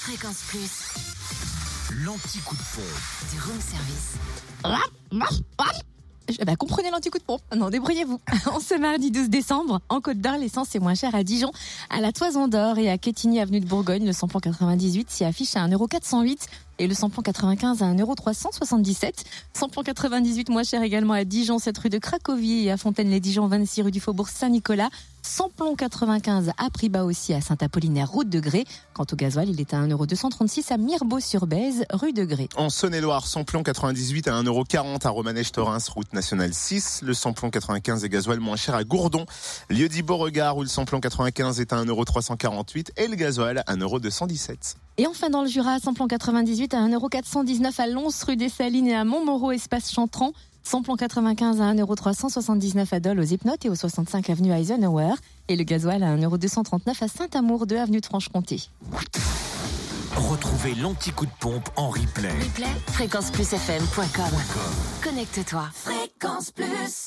Fréquence Plus, L'anti-coup de pompe. du room service. Je- Bah, comprenez l'anti-coup de pompe. Non, débrouillez-vous. En ce mardi 12 décembre, en Côte d'Or, l'essence est moins chère à Dijon, à la Toison d'Or et à Quetigny, avenue de Bourgogne. Le samplon 98 s'y affiche à 1,408€ et le samplon 95 à 1,377€. Samplon 98 moins cher également à Dijon, 7 rue de Cracovie et à Fontaine-les-Dijon, 26 rue du Faubourg Saint-Nicolas. Samplon 95 à prix bas aussi à Saint-Apollinaire, route de Grès. Quant au gasoil, il est à 1,236€ à Mirbeau-sur-Bèze, rue de Grès. En Saône-et-Loire, samplon 98 à 1,40€ à Romanèche-Torins, route nationale 6. Le samplon 95 et gasoil moins cher à Gourdon. Lieu dit Beauregard où le samplon 95 est à 1,348€ et le gasoil à 1,217€. Et enfin dans le Jura, samplon 98 à 1,419€ à Lons, rue des Salines et à Montmoreau, espace Chantran. Samplon 95 à 1,379€ à Dole, aux Hypnotes et au 65 avenue Eisenhower. Et le gasoil à 1,239€ à Saint-Amour, 2 avenue de Franche-Comté. Retrouvez l'anti-coup de pompe en replay. Replay, fréquenceplusfm.com. Connecte-toi. Fréquence Plus.